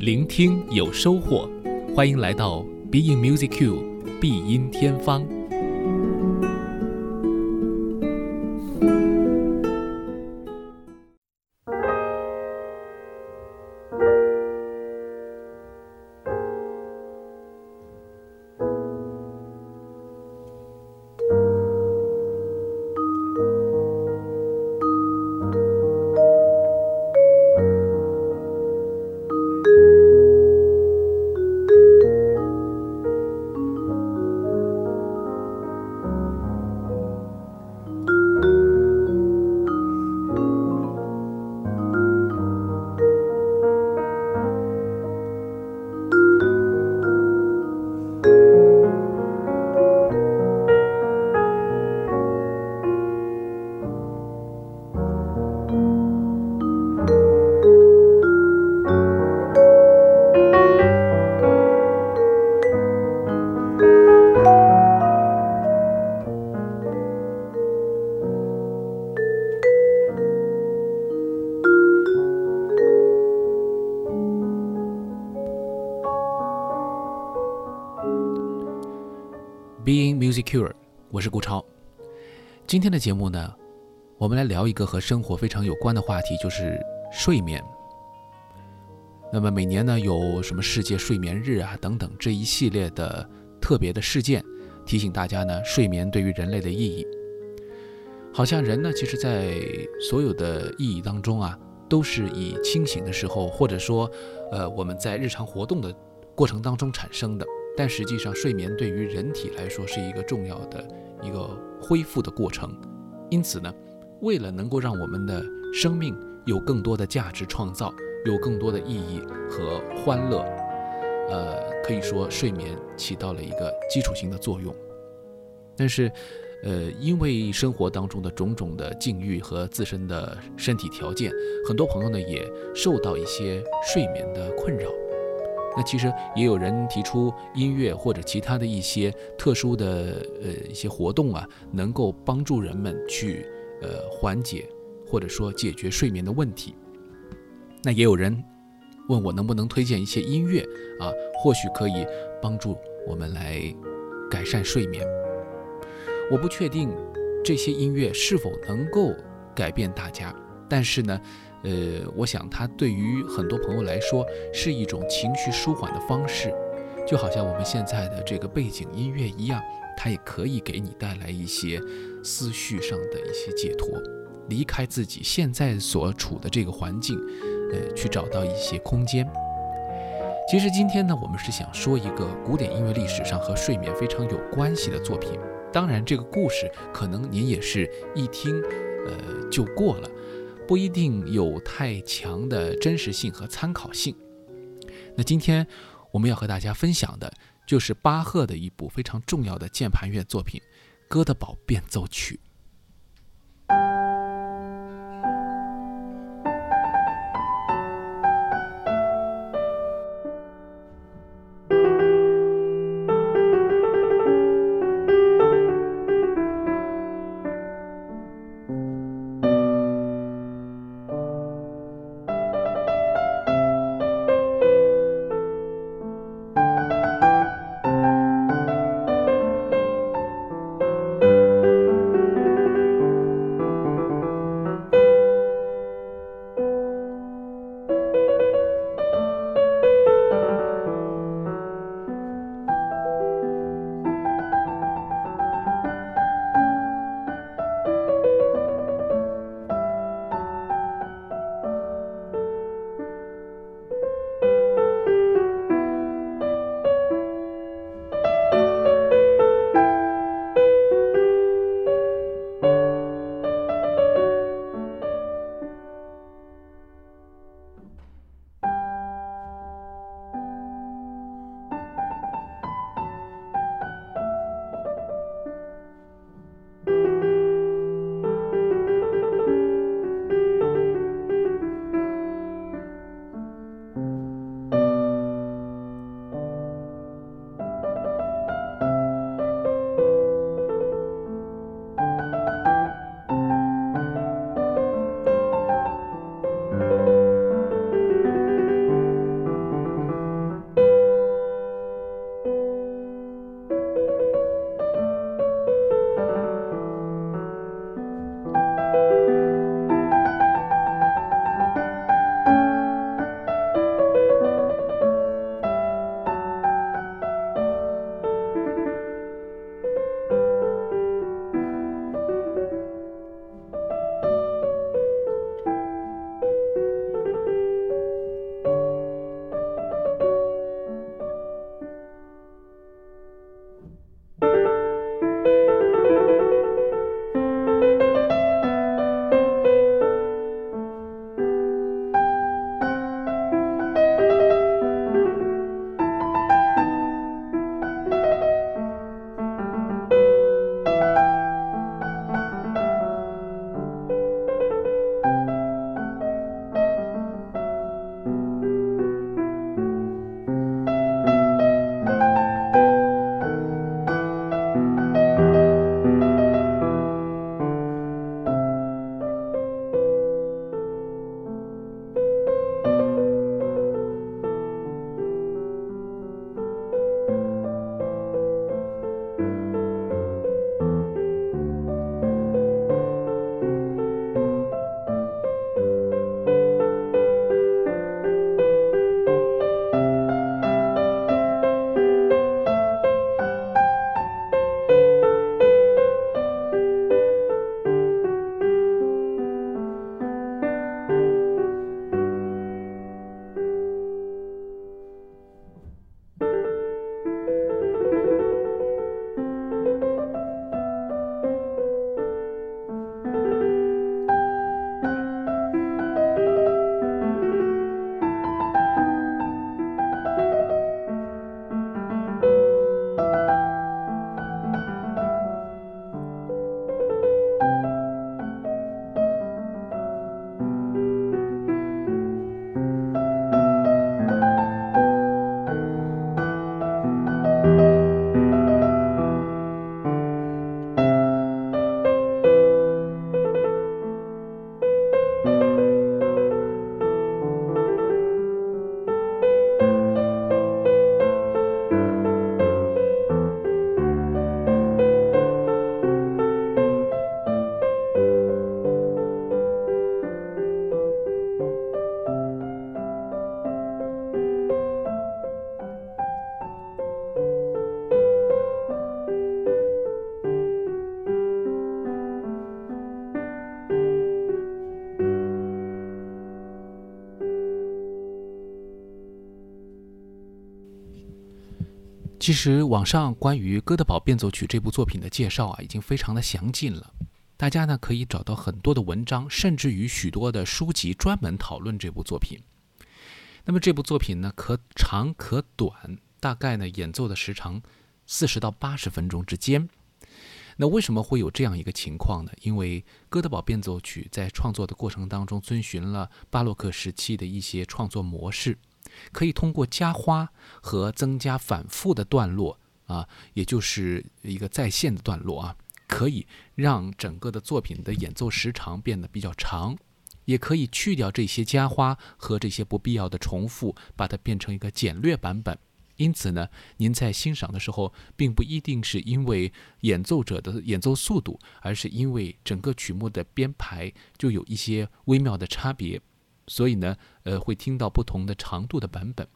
聆听有收获，欢迎来到 Being Music Q 必音天方。Being Music Cure，我是顾超。今天的节目呢，我们来聊一个和生活非常有关的话题，就是睡眠。那么每年呢，有什么世界睡眠日啊等等这一系列的特别的事件，提醒大家呢，睡眠对于人类的意义。好像人呢，其实在所有的意义当中啊，都是以清醒的时候，或者说，呃，我们在日常活动的过程当中产生的。但实际上，睡眠对于人体来说是一个重要的一个恢复的过程。因此呢，为了能够让我们的生命有更多的价值创造，有更多的意义和欢乐，呃，可以说睡眠起到了一个基础性的作用。但是，呃，因为生活当中的种种的境遇和自身的身体条件，很多朋友呢也受到一些睡眠的困扰。那其实也有人提出音乐或者其他的一些特殊的呃一些活动啊，能够帮助人们去呃缓解或者说解决睡眠的问题。那也有人问我能不能推荐一些音乐啊，或许可以帮助我们来改善睡眠。我不确定这些音乐是否能够改变大家，但是呢。呃，我想它对于很多朋友来说是一种情绪舒缓的方式，就好像我们现在的这个背景音乐一样，它也可以给你带来一些思绪上的一些解脱，离开自己现在所处的这个环境，呃，去找到一些空间。其实今天呢，我们是想说一个古典音乐历史上和睡眠非常有关系的作品。当然，这个故事可能您也是一听，呃，就过了。不一定有太强的真实性和参考性。那今天我们要和大家分享的就是巴赫的一部非常重要的键盘乐作品《哥德堡变奏曲》。其实网上关于《哥德堡变奏曲》这部作品的介绍啊，已经非常的详尽了。大家呢可以找到很多的文章，甚至于许多的书籍专门讨论这部作品。那么这部作品呢，可长可短，大概呢演奏的时长四十到八十分钟之间。那为什么会有这样一个情况呢？因为《哥德堡变奏曲》在创作的过程当中，遵循了巴洛克时期的一些创作模式。可以通过加花和增加反复的段落啊，也就是一个在线的段落啊，可以让整个的作品的演奏时长变得比较长，也可以去掉这些加花和这些不必要的重复，把它变成一个简略版本。因此呢，您在欣赏的时候，并不一定是因为演奏者的演奏速度，而是因为整个曲目的编排就有一些微妙的差别。所以呢，呃，会听到不同的长度的版本，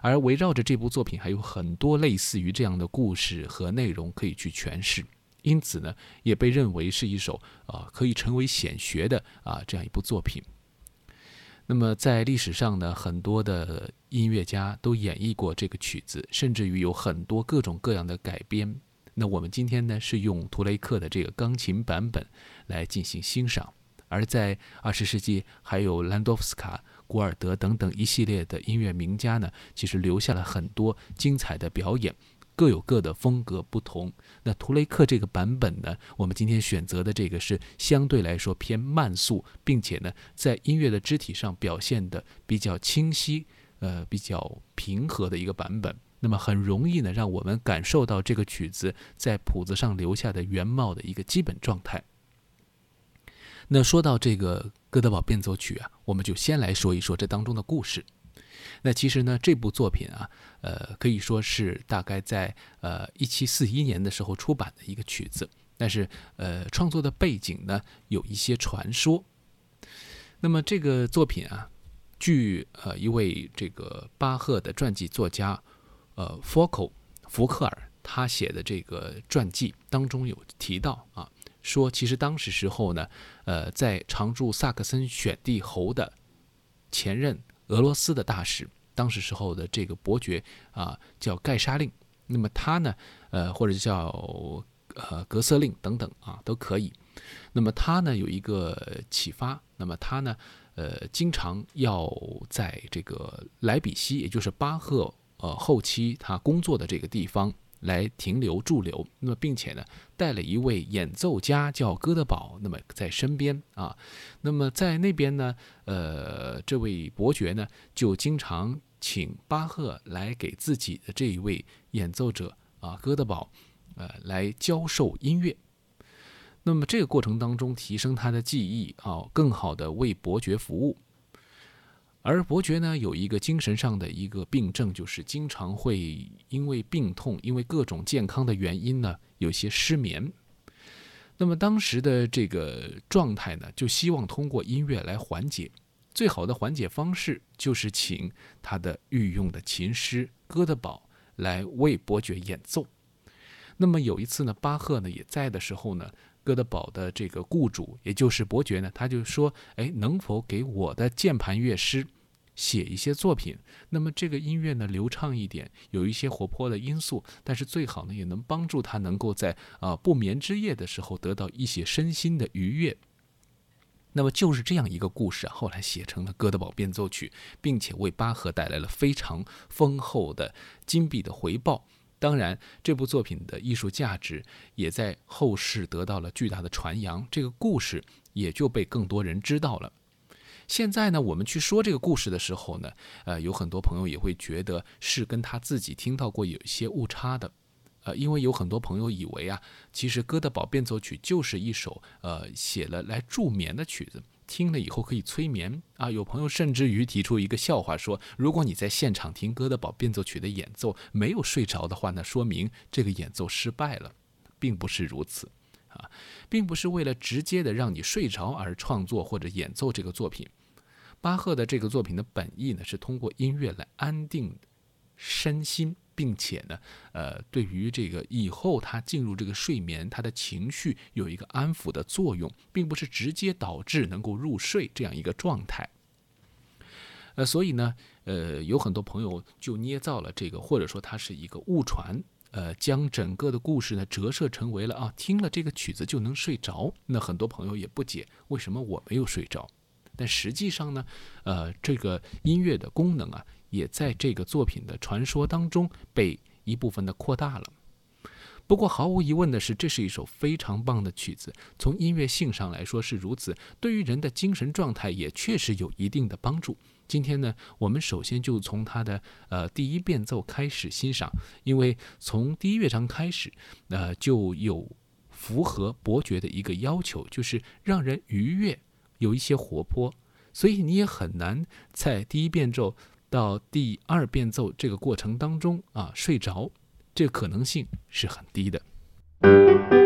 而围绕着这部作品还有很多类似于这样的故事和内容可以去诠释，因此呢，也被认为是一首啊可以成为显学的啊这样一部作品。那么在历史上呢，很多的音乐家都演绎过这个曲子，甚至于有很多各种各样的改编。那我们今天呢，是用图雷克的这个钢琴版本来进行欣赏。而在二十世纪，还有兰多夫斯卡、古尔德等等一系列的音乐名家呢，其实留下了很多精彩的表演，各有各的风格不同。那图雷克这个版本呢，我们今天选择的这个是相对来说偏慢速，并且呢，在音乐的肢体上表现的比较清晰，呃，比较平和的一个版本。那么很容易呢，让我们感受到这个曲子在谱子上留下的原貌的一个基本状态。那说到这个《哥德堡变奏曲》啊，我们就先来说一说这当中的故事。那其实呢，这部作品啊，呃，可以说是大概在呃一七四一年的时候出版的一个曲子，但是呃，创作的背景呢有一些传说。那么这个作品啊，据呃一位这个巴赫的传记作家呃福克福克尔他写的这个传记当中有提到啊。说，其实当时时候呢，呃，在常驻萨克森选帝侯的前任俄罗斯的大使，当时时候的这个伯爵啊，叫盖沙令。那么他呢，呃，或者叫呃格瑟令等等啊，都可以。那么他呢有一个启发，那么他呢，呃，经常要在这个莱比锡，也就是巴赫呃后期他工作的这个地方。来停留驻留，那么并且呢，带了一位演奏家叫哥德堡，那么在身边啊，那么在那边呢，呃，这位伯爵呢就经常请巴赫来给自己的这一位演奏者啊哥德堡，呃，来教授音乐。那么这个过程当中，提升他的技艺啊，更好的为伯爵服务。而伯爵呢，有一个精神上的一个病症，就是经常会因为病痛，因为各种健康的原因呢，有些失眠。那么当时的这个状态呢，就希望通过音乐来缓解。最好的缓解方式就是请他的御用的琴师哥德堡来为伯爵演奏。那么有一次呢，巴赫呢也在的时候呢，哥德堡的这个雇主，也就是伯爵呢，他就说：“哎，能否给我的键盘乐师？”写一些作品，那么这个音乐呢流畅一点，有一些活泼的因素，但是最好呢也能帮助他能够在啊不眠之夜的时候得到一些身心的愉悦。那么就是这样一个故事啊，后来写成了《哥德堡变奏曲》，并且为巴赫带来了非常丰厚的金币的回报。当然，这部作品的艺术价值也在后世得到了巨大的传扬，这个故事也就被更多人知道了。现在呢，我们去说这个故事的时候呢，呃，有很多朋友也会觉得是跟他自己听到过有一些误差的，呃，因为有很多朋友以为啊，其实《哥德堡变奏曲》就是一首呃写了来助眠的曲子，听了以后可以催眠啊。有朋友甚至于提出一个笑话说，如果你在现场听《哥德堡变奏曲》的演奏没有睡着的话，那说明这个演奏失败了，并不是如此啊，并不是为了直接的让你睡着而创作或者演奏这个作品。巴赫的这个作品的本意呢，是通过音乐来安定身心，并且呢，呃，对于这个以后他进入这个睡眠，他的情绪有一个安抚的作用，并不是直接导致能够入睡这样一个状态。呃，所以呢，呃，有很多朋友就捏造了这个，或者说它是一个误传，呃，将整个的故事呢折射成为了啊，听了这个曲子就能睡着。那很多朋友也不解，为什么我没有睡着？但实际上呢，呃，这个音乐的功能啊，也在这个作品的传说当中被一部分的扩大了。不过毫无疑问的是，这是一首非常棒的曲子，从音乐性上来说是如此，对于人的精神状态也确实有一定的帮助。今天呢，我们首先就从它的呃第一变奏开始欣赏，因为从第一乐章开始，呃就有符合伯爵的一个要求，就是让人愉悦。有一些活泼，所以你也很难在第一变奏到第二变奏这个过程当中啊睡着，这可能性是很低的。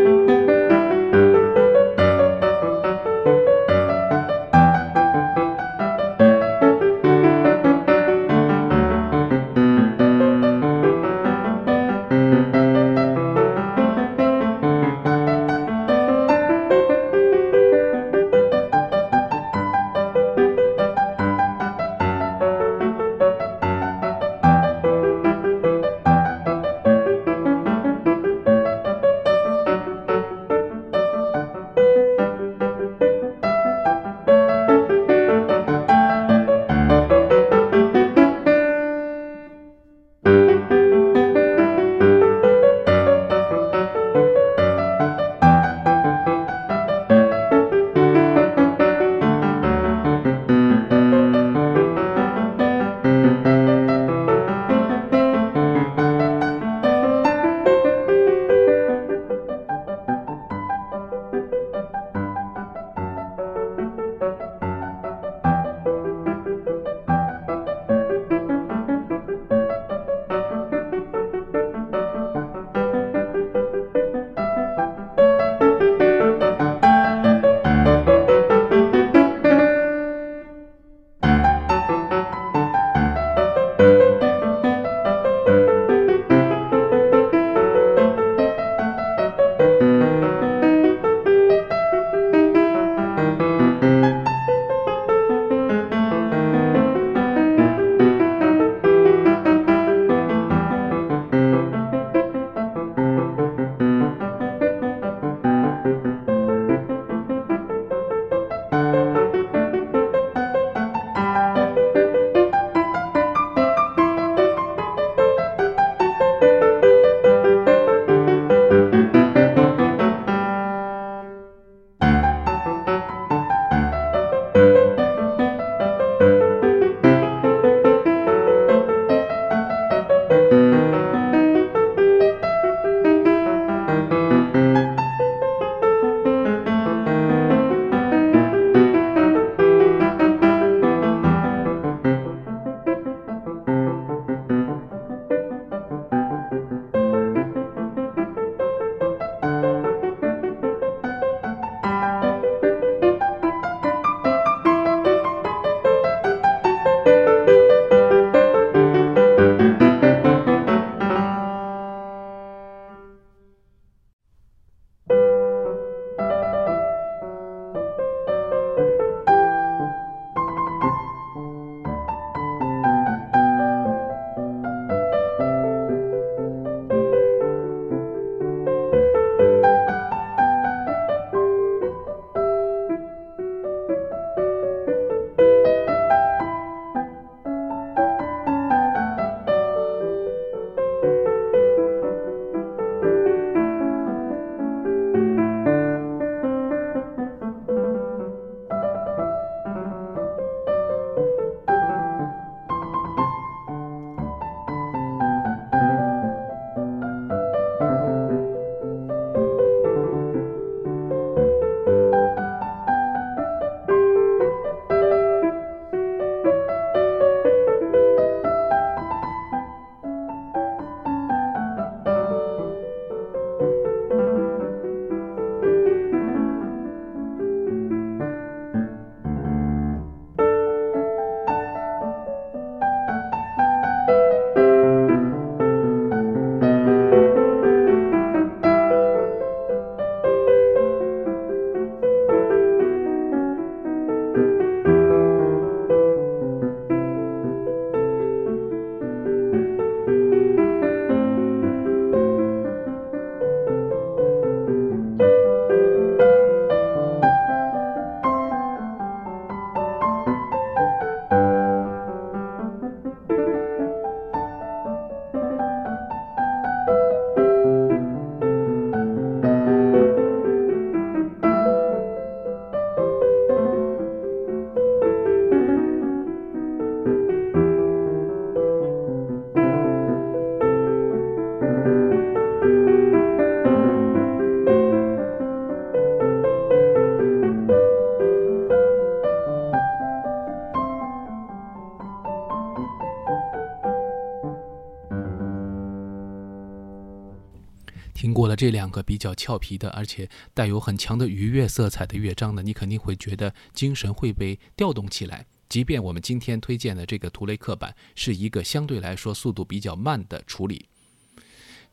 这两个比较俏皮的，而且带有很强的愉悦色彩的乐章呢，你肯定会觉得精神会被调动起来。即便我们今天推荐的这个图雷克版是一个相对来说速度比较慢的处理，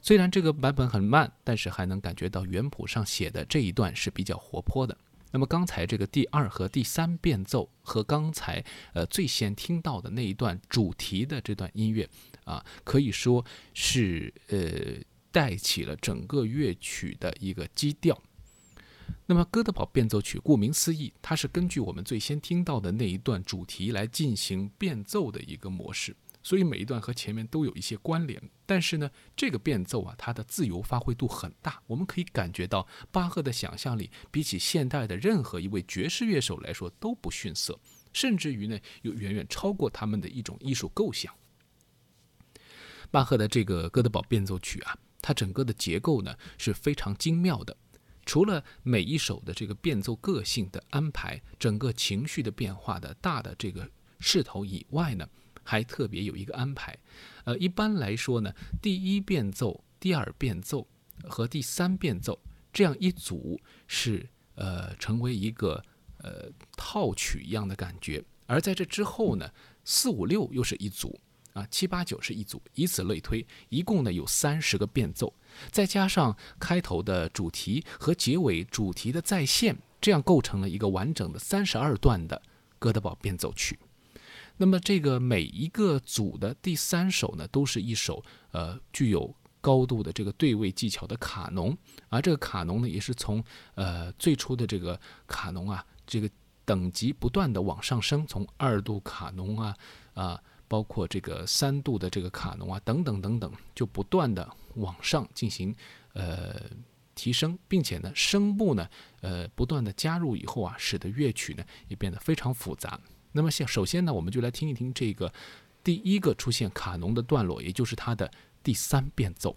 虽然这个版本很慢，但是还能感觉到原谱上写的这一段是比较活泼的。那么刚才这个第二和第三变奏和刚才呃最先听到的那一段主题的这段音乐啊，可以说是呃带起了整个乐曲的一个基调。那么哥德堡变奏曲顾名思义，它是根据我们最先听到的那一段主题来进行变奏的一个模式。所以每一段和前面都有一些关联，但是呢，这个变奏啊，它的自由发挥度很大，我们可以感觉到巴赫的想象力比起现代的任何一位爵士乐手来说都不逊色，甚至于呢，又远远超过他们的一种艺术构想。巴赫的这个哥德堡变奏曲啊，它整个的结构呢是非常精妙的，除了每一首的这个变奏个性的安排，整个情绪的变化的大的这个势头以外呢。还特别有一个安排，呃，一般来说呢，第一变奏、第二变奏和第三变奏这样一组是呃成为一个呃套曲一样的感觉，而在这之后呢，四五六又是一组啊，七八九是一组，以此类推，一共呢有三十个变奏，再加上开头的主题和结尾主题的再现，这样构成了一个完整的三十二段的哥德堡变奏曲。那么这个每一个组的第三首呢，都是一首呃具有高度的这个对位技巧的卡农，而这个卡农呢，也是从呃最初的这个卡农啊，这个等级不断的往上升，从二度卡农啊啊，包括这个三度的这个卡农啊等等等等，就不断的往上进行呃提升，并且呢声部呢呃不断的加入以后啊，使得乐曲呢也变得非常复杂。那么，先首先呢，我们就来听一听这个第一个出现卡农的段落，也就是它的第三变奏。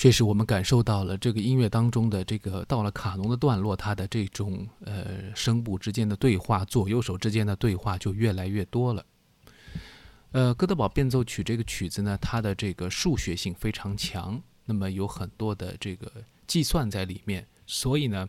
确实，我们感受到了这个音乐当中的这个到了卡农的段落，它的这种呃声部之间的对话，左右手之间的对话就越来越多了。呃，哥德堡变奏曲这个曲子呢，它的这个数学性非常强，那么有很多的这个计算在里面，所以呢，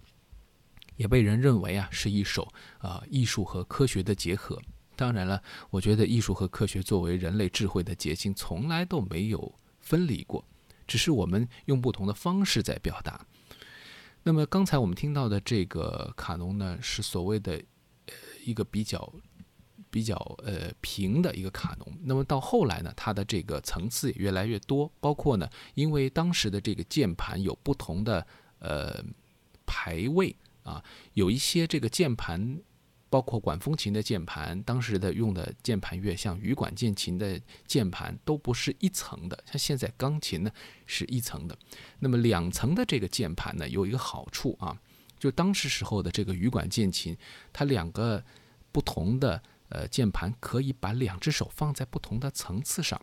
也被人认为啊是一首啊艺术和科学的结合。当然了，我觉得艺术和科学作为人类智慧的结晶，从来都没有分离过。只是我们用不同的方式在表达。那么刚才我们听到的这个卡农呢，是所谓的呃一个比较比较呃平的一个卡农。那么到后来呢，它的这个层次也越来越多，包括呢，因为当时的这个键盘有不同的呃排位啊，有一些这个键盘。包括管风琴的键盘，当时的用的键盘乐，像羽管键琴的键盘都不是一层的，像现在钢琴呢是一层的。那么两层的这个键盘呢，有一个好处啊，就当时时候的这个羽管键琴，它两个不同的呃键盘可以把两只手放在不同的层次上。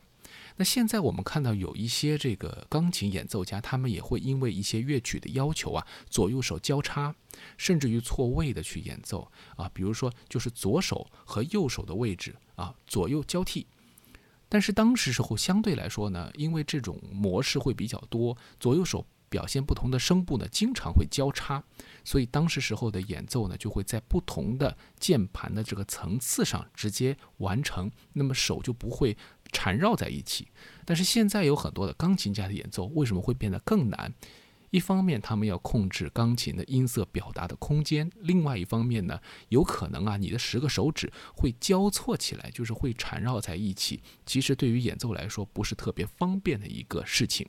那现在我们看到有一些这个钢琴演奏家，他们也会因为一些乐曲的要求啊，左右手交叉，甚至于错位的去演奏啊，比如说就是左手和右手的位置啊左右交替。但是当时时候相对来说呢，因为这种模式会比较多，左右手表现不同的声部呢，经常会交叉，所以当时时候的演奏呢，就会在不同的键盘的这个层次上直接完成，那么手就不会。缠绕在一起，但是现在有很多的钢琴家的演奏为什么会变得更难？一方面，他们要控制钢琴的音色表达的空间；另外一方面呢，有可能啊，你的十个手指会交错起来，就是会缠绕在一起。其实对于演奏来说，不是特别方便的一个事情。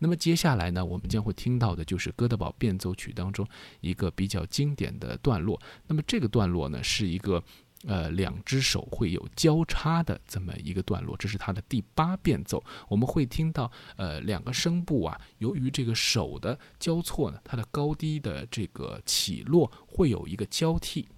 那么接下来呢，我们将会听到的就是哥德堡变奏曲当中一个比较经典的段落。那么这个段落呢，是一个。呃，两只手会有交叉的这么一个段落，这是它的第八变奏。我们会听到，呃，两个声部啊，由于这个手的交错呢，它的高低的这个起落会有一个交替。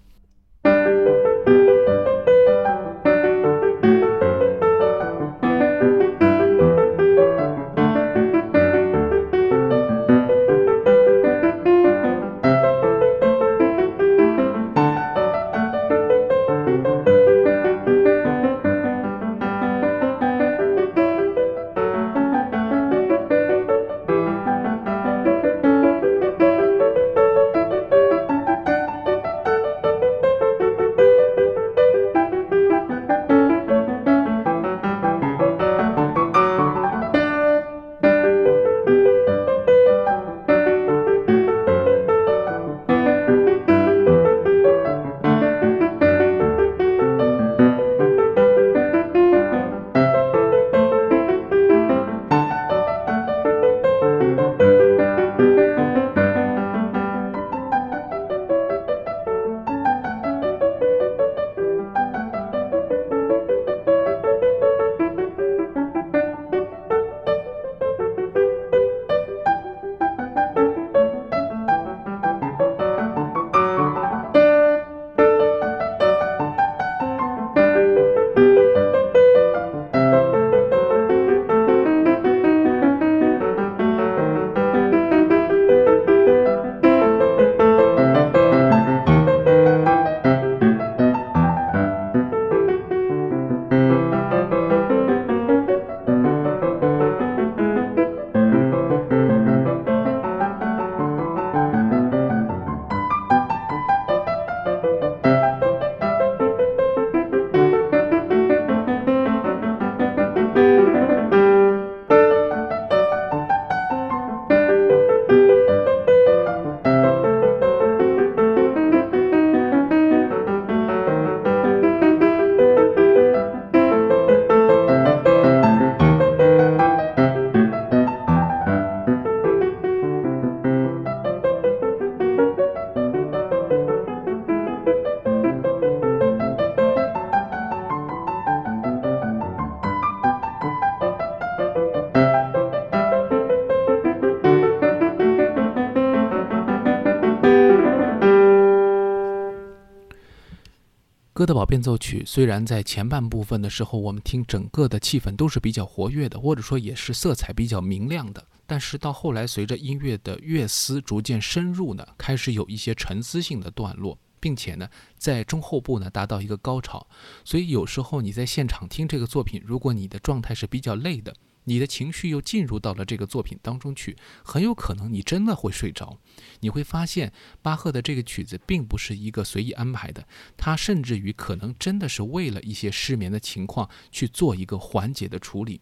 德堡变奏曲虽然在前半部分的时候，我们听整个的气氛都是比较活跃的，或者说也是色彩比较明亮的。但是到后来，随着音乐的乐思逐渐深入呢，开始有一些沉思性的段落，并且呢，在中后部呢达到一个高潮。所以有时候你在现场听这个作品，如果你的状态是比较累的，你的情绪又进入到了这个作品当中去，很有可能你真的会睡着。你会发现，巴赫的这个曲子并不是一个随意安排的，他甚至于可能真的是为了一些失眠的情况去做一个缓解的处理。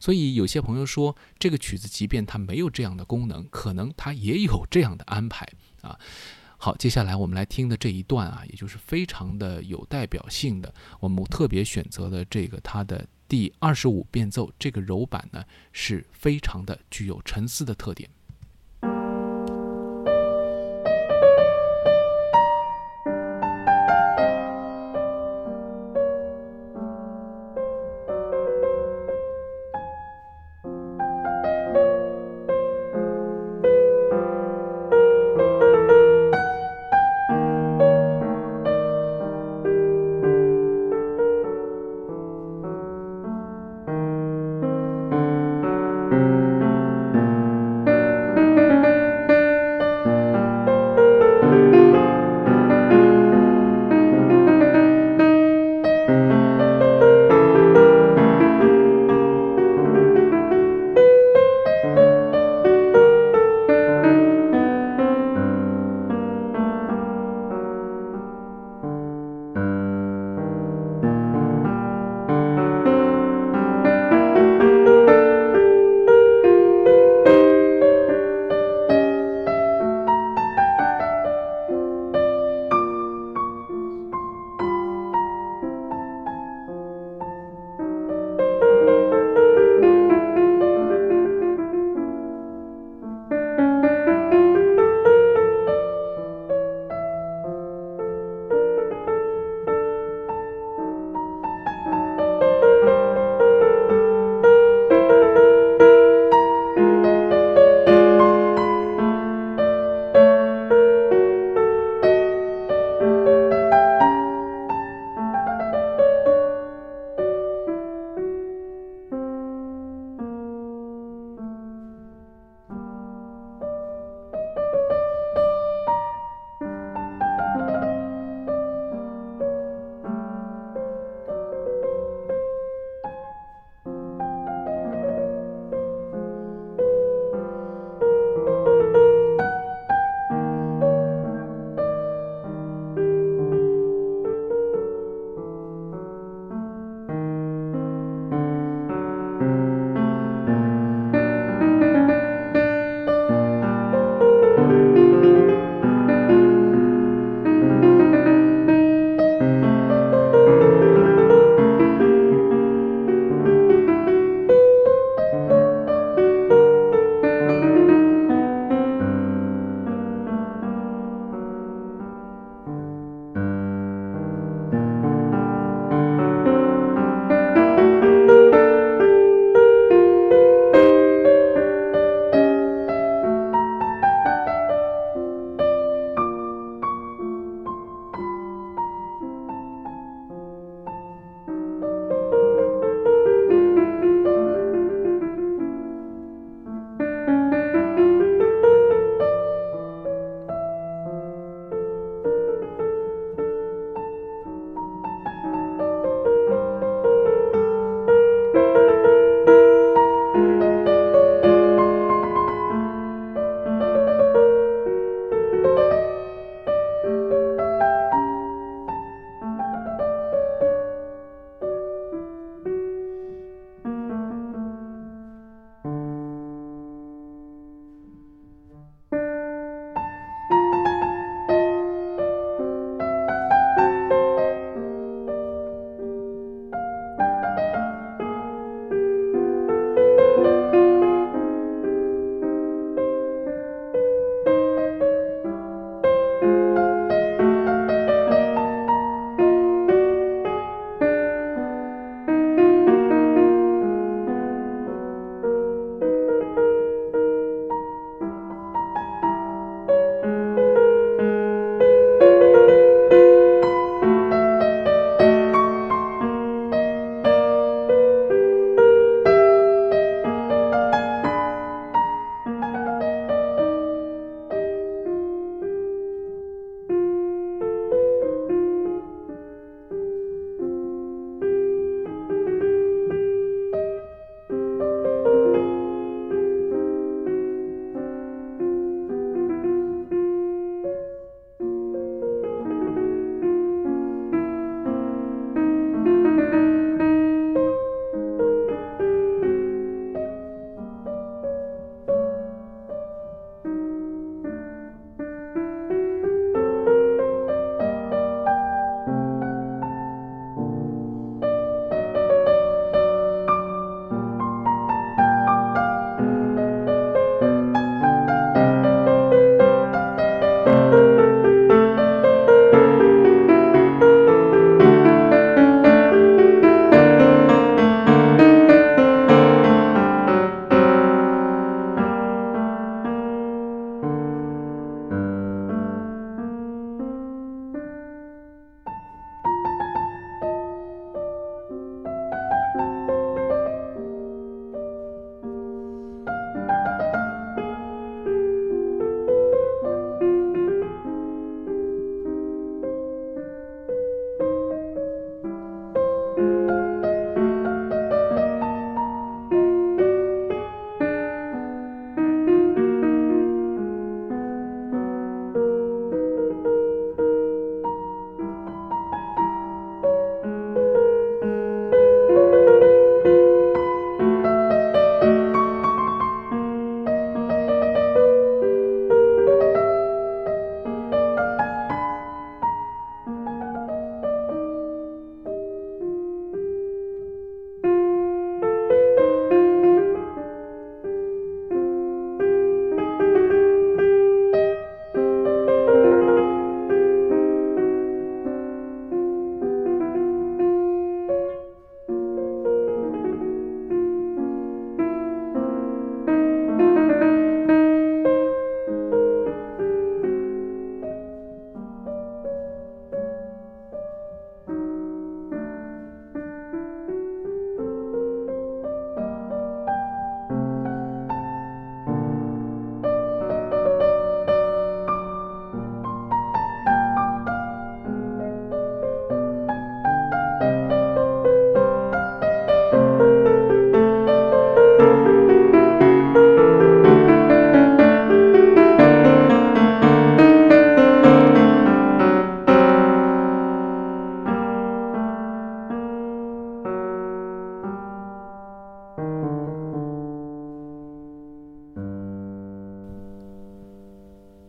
所以有些朋友说，这个曲子即便它没有这样的功能，可能它也有这样的安排啊。好，接下来我们来听的这一段啊，也就是非常的有代表性的，我们特别选择的这个它的。第二十五变奏，这个柔板呢是非常的具有沉思的特点。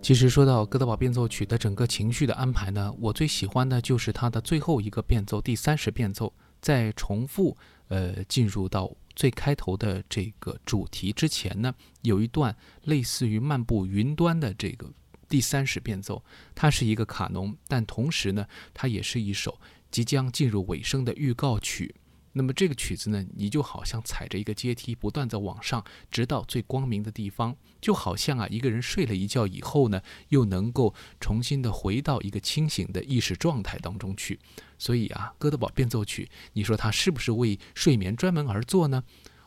其实说到哥德堡变奏曲的整个情绪的安排呢，我最喜欢的就是它的最后一个变奏，第三十变奏，在重复呃进入到最开头的这个主题之前呢，有一段类似于漫步云端的这个第三十变奏，它是一个卡农，但同时呢，它也是一首即将进入尾声的预告曲。那么这个曲子呢，你就好像踩着一个阶梯，不断在往上，直到最光明的地方，就好像啊，一个人睡了一觉以后呢，又能够重新的回到一个清醒的意识状态当中去。所以啊，哥德堡变奏曲，你说它是不是为睡眠专门而做呢？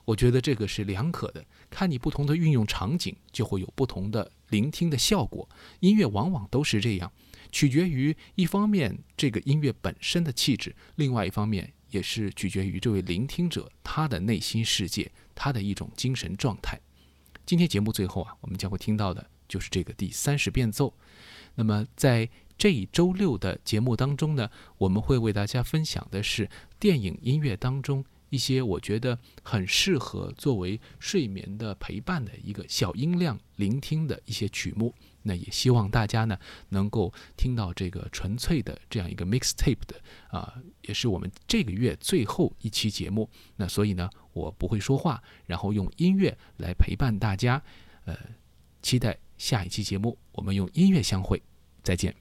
我觉得这个是两可的，看你不同的运用场景，就会有不同的聆听的效果。音乐往往都是这样，取决于一方面这个音乐本身的气质，另外一方面。也是取决于这位聆听者他的内心世界，他的一种精神状态。今天节目最后啊，我们将会听到的就是这个第三十变奏。那么在这一周六的节目当中呢，我们会为大家分享的是电影音乐当中。一些我觉得很适合作为睡眠的陪伴的一个小音量聆听的一些曲目，那也希望大家呢能够听到这个纯粹的这样一个 mixtape 的啊，也是我们这个月最后一期节目。那所以呢，我不会说话，然后用音乐来陪伴大家。呃，期待下一期节目，我们用音乐相会，再见。